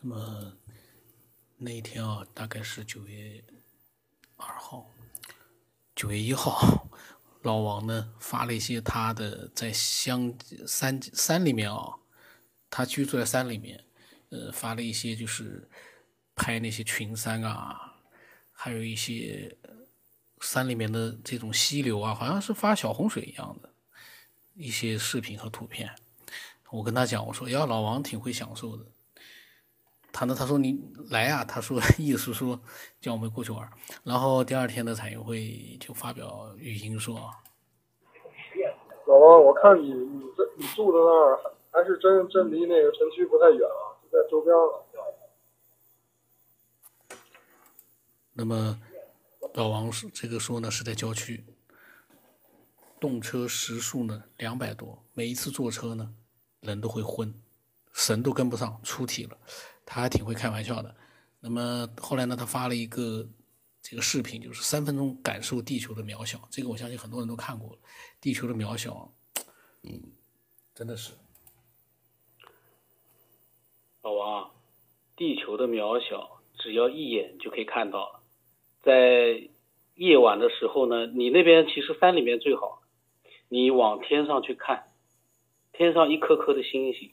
那么那一天啊，大概是九月二号、九月一号，老王呢发了一些他的在乡山山里面啊，他居住在山里面，呃，发了一些就是拍那些群山啊，还有一些山里面的这种溪流啊，好像是发小洪水一样的一些视频和图片。我跟他讲，我说呀，老王挺会享受的。他呢？他说你来啊。他说意思说叫我们过去玩。然后第二天的彩云会就发表语音说：“老王，我看你你这你住的那儿还是真真离那个城区不太远啊，就在周边了。”那么老王是这个说呢是在郊区，动车时速呢两百多，每一次坐车呢人都会昏，神都跟不上，出体了。他还挺会开玩笑的。那么后来呢，他发了一个这个视频，就是三分钟感受地球的渺小。这个我相信很多人都看过了，地球的渺小，嗯，真的是。老王，地球的渺小，只要一眼就可以看到了。在夜晚的时候呢，你那边其实山里面最好，你往天上去看，天上一颗颗的星星，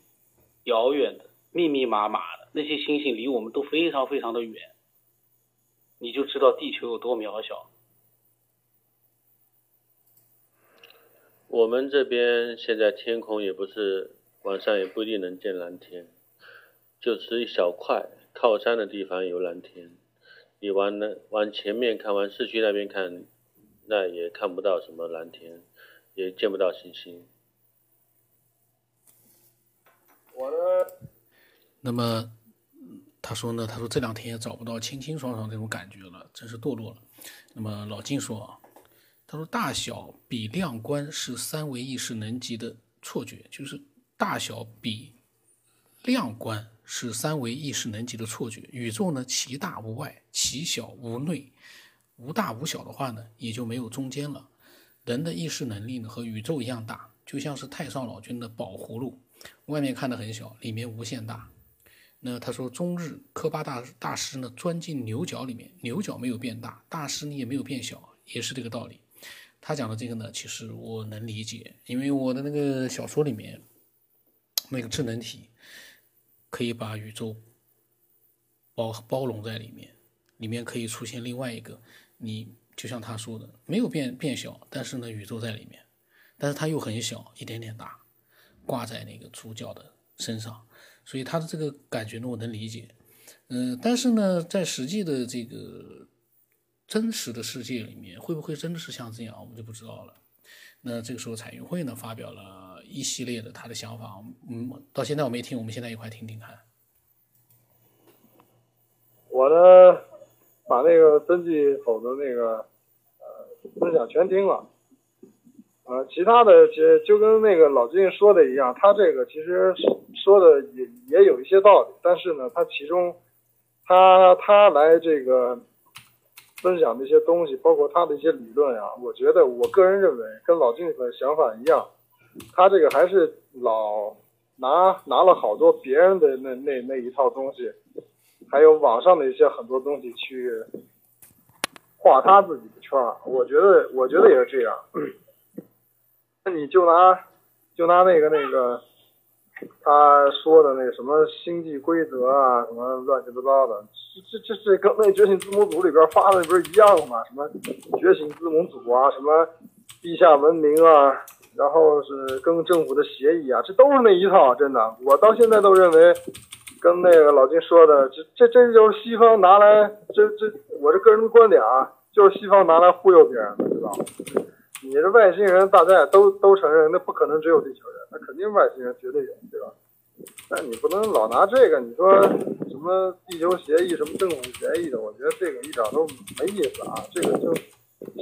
遥远的，密密麻麻的。那些星星离我们都非常非常的远，你就知道地球有多渺小。我们这边现在天空也不是晚上也不一定能见蓝天，就是一小块靠山的地方有蓝天，你往那往前面看，往市区那边看，那也看不到什么蓝天，也见不到星星。我呢，那么。他说呢，他说这两天也找不到清清爽爽这种感觉了，真是堕落了。那么老金说啊，他说大小比量观是三维意识能级的错觉，就是大小比量观是三维意识能级的错觉。宇宙呢，其大无外，其小无内，无大无小的话呢，也就没有中间了。人的意识能力呢，和宇宙一样大，就像是太上老君的宝葫芦，外面看的很小，里面无限大。那他说，中日科巴大大师呢钻进牛角里面，牛角没有变大，大师呢也没有变小，也是这个道理。他讲的这个呢，其实我能理解，因为我的那个小说里面，那个智能体可以把宇宙包包容在里面，里面可以出现另外一个你，就像他说的，没有变变小，但是呢，宇宙在里面，但是它又很小，一点点大，挂在那个主角的身上。所以他的这个感觉呢，我能理解，嗯，但是呢，在实际的这个真实的世界里面，会不会真的是像这样，我们就不知道了。那这个时候，彩云会呢发表了一系列的他的想法，嗯，到现在我没听，我们现在一块听听看。我呢，把那个登记口的那个呃分享全听了。呃，其他的其实就跟那个老金说的一样，他这个其实说的也也有一些道理，但是呢，他其中他他来这个分享的一些东西，包括他的一些理论啊，我觉得我个人认为跟老金的想法一样，他这个还是老拿拿了好多别人的那那那一套东西，还有网上的一些很多东西去画他自己的圈，我觉得我觉得也是这样。那你就拿，就拿那个那个，他说的那什么星际规则啊，什么乱七八糟的，这这这这跟那觉醒字母组里边发的不是一样吗？什么觉醒字母组啊，什么地下文明啊，然后是跟政府的协议啊，这都是那一套，真的，我到现在都认为，跟那个老金说的，这这这就是西方拿来，这这我这个人观点啊，就是西方拿来忽悠别人的，知道吗？你这外星人，大家也都都承认，那不可能只有地球人，那肯定外星人绝对有，对吧？但你不能老拿这个，你说什么地球协议，什么政府协议的，我觉得这个一点都没意思啊。这个就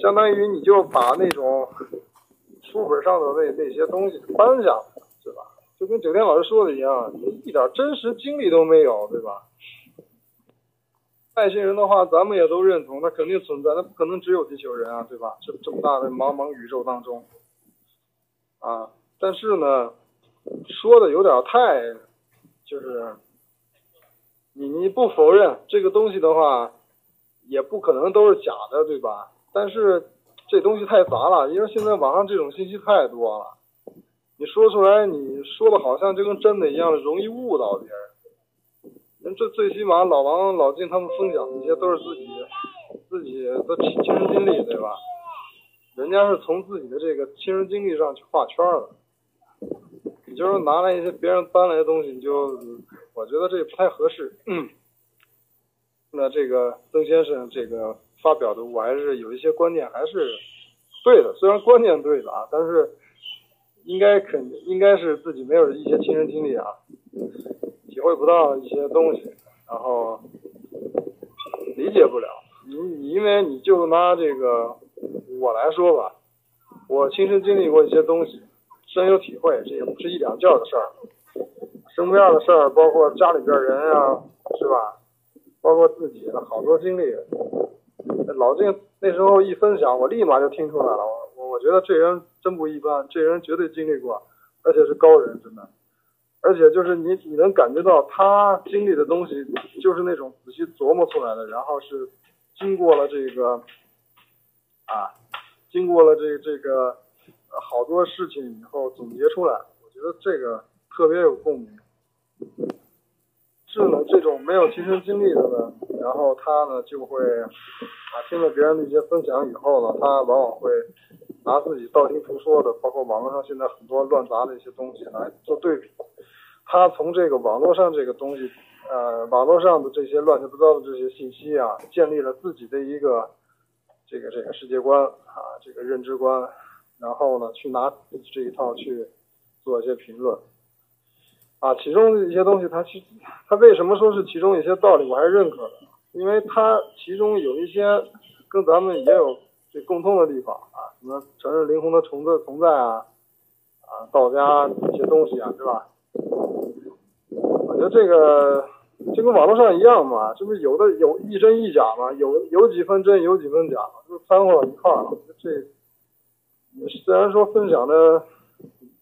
相当于你就把那种书本上的那那些东西搬下来，对吧？就跟酒店老师说的一样，你一点真实经历都没有，对吧？外星人的话，咱们也都认同，那肯定存在，那不可能只有地球人啊，对吧？这这么大的茫茫宇宙当中，啊，但是呢，说的有点太，就是你你不否认这个东西的话，也不可能都是假的，对吧？但是这东西太杂了，因为现在网上这种信息太多了，你说出来，你说的好像就跟真的一样，容易误导别人。人这最起码老王、老金他们分享那些都是自己自己的亲身经历，对吧？人家是从自己的这个亲身经历上去画圈的。你就是拿来一些别人搬来的东西，你就我觉得这不太合适。那这个曾先生这个发表的，我还是有一些观念还是对的，虽然观念对的啊，但是应该肯应该是自己没有一些亲身经历啊，会不到一些东西，然后理解不了。你你因为你就拿这个我来说吧，我亲身经历过一些东西。深有体会，这也不是一两件的事儿，什么样的事儿，包括家里边人啊，是吧？包括自己的好多经历。老静那时候一分享，我立马就听出来了。我我觉得这人真不一般，这人绝对经历过，而且是高人，真的。而且就是你你能感觉到他经历的东西，就是那种仔细琢磨出来的，然后是经过了这个啊，经过了这这个。好多事情以后总结出来，我觉得这个特别有共鸣。是呢，这种没有亲身经历的呢，然后他呢就会啊听了别人的一些分享以后呢，他往往会拿自己道听途说的，包括网络上现在很多乱杂的一些东西来做对比。他从这个网络上这个东西，呃，网络上的这些乱七八糟的这些信息啊，建立了自己的一个这个这个世界观啊，这个认知观。然后呢，去拿这一套去做一些评论，啊，其中的一些东西，他其他为什么说是其中一些道理，我还是认可的，因为他其中有一些跟咱们也有这共通的地方啊，什么承认灵魂的存在存在啊，啊，道家一些东西啊，是吧？这个就跟网络上一样嘛，这不有的有一真一假嘛，有有几分真，有几分假，就掺和到一块儿了，这。虽然说分享的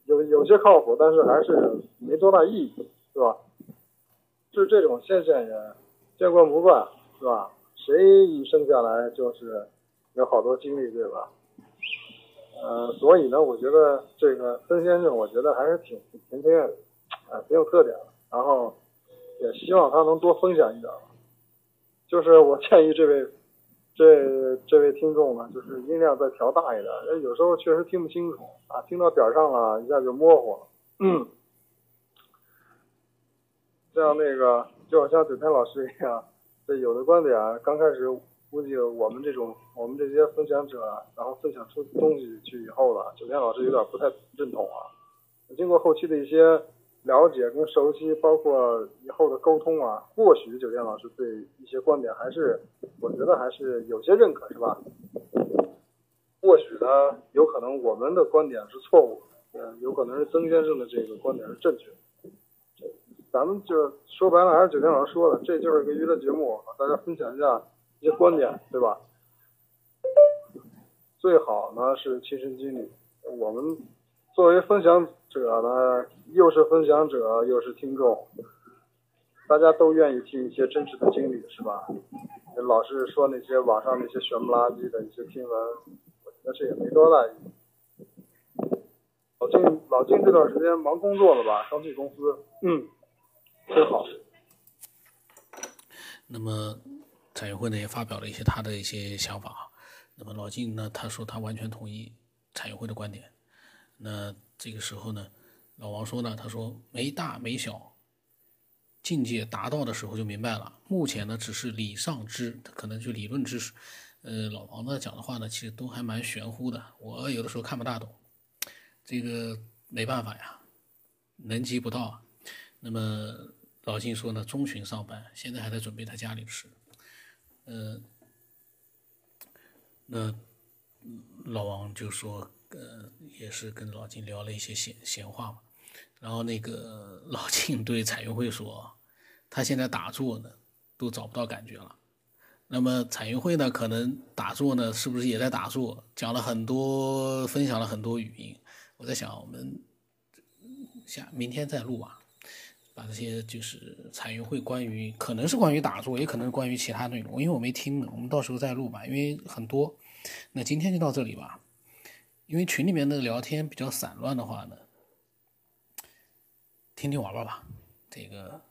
有有些靠谱，但是还是没多大意义，是吧？就这种现象也见惯不惯，是吧？谁一生下来就是有好多经历，对吧？呃，所以呢，我觉得这个曾先生，我觉得还是挺挺挺啊，挺有特点的。然后也希望他能多分享一点。就是我建议这位。这这位听众呢，就是音量再调大一点，有时候确实听不清楚啊，听到点上了，一下就模糊了。嗯，像那个，就好像九天老师一样，这有的观点刚开始估计我们这种我们这些分享者，然后分享出东西去以后了，九天老师有点不太认同啊。经过后期的一些。了解跟熟悉，包括以后的沟通啊，或许酒店老师对一些观点还是，我觉得还是有些认可，是吧？或许呢，有可能我们的观点是错误，嗯，有可能是曾先生的这个观点是正确。咱们就说白了，还是酒店老师说的，这就是一个娱乐节目，大家分享一下一些观点，对吧？最好呢是亲身经历，我们作为分享者呢。又是分享者，又是听众，大家都愿意听一些真实的经历，是吧？老是说那些网上那些玄不拉几的一些新闻，我觉得这也没多大意义。老金，老金这段时间忙工作了吧？刚去公司，嗯，真好。那么，产业会呢也发表了一些他的一些想法。那么老金呢，他说他完全同意产业会的观点。那这个时候呢？老王说呢，他说没大没小，境界达到的时候就明白了。目前呢，只是理上知，可能就理论知识。呃，老王呢讲的话呢，其实都还蛮玄乎的，我有的时候看不大懂。这个没办法呀，能级不到。那么老金说呢，中旬上班，现在还在准备他家里的事。那老王就说，呃，也是跟老金聊了一些闲闲话嘛。然后那个老金对彩云会说：“他现在打坐呢，都找不到感觉了。那么彩云会呢，可能打坐呢，是不是也在打坐？讲了很多，分享了很多语音。我在想，我们下明天再录吧，把把这些就是彩云会关于可能是关于打坐，也可能是关于其他内容，因为我没听呢，我们到时候再录吧，因为很多。那今天就到这里吧，因为群里面的聊天比较散乱的话呢，听听玩玩吧，这个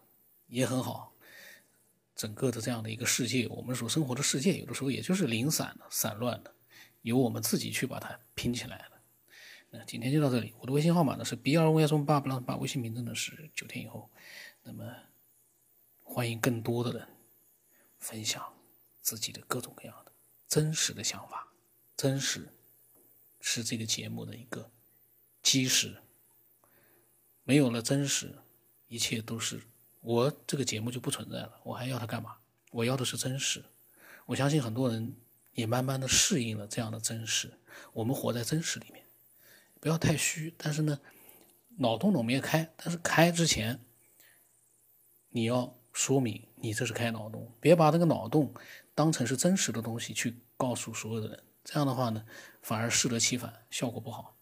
也很好。整个的这样的一个世界，我们所生活的世界，有的时候也就是零散的、散乱的，由我们自己去把它拼起来的。那今天就到这里，我的微信号码呢是 B 二五幺三八八八八，微信名字呢是九天以后。那么欢迎更多的人分享自己的各种各样的真实的想法，真实是这个节目的一个基石。没有了真实，一切都是。我这个节目就不存在了，我还要它干嘛？我要的是真实。我相信很多人也慢慢的适应了这样的真实。我们活在真实里面，不要太虚。但是呢，脑洞我们也开，但是开之前，你要说明你这是开脑洞，别把这个脑洞当成是真实的东西去告诉所有的人。这样的话呢，反而适得其反，效果不好。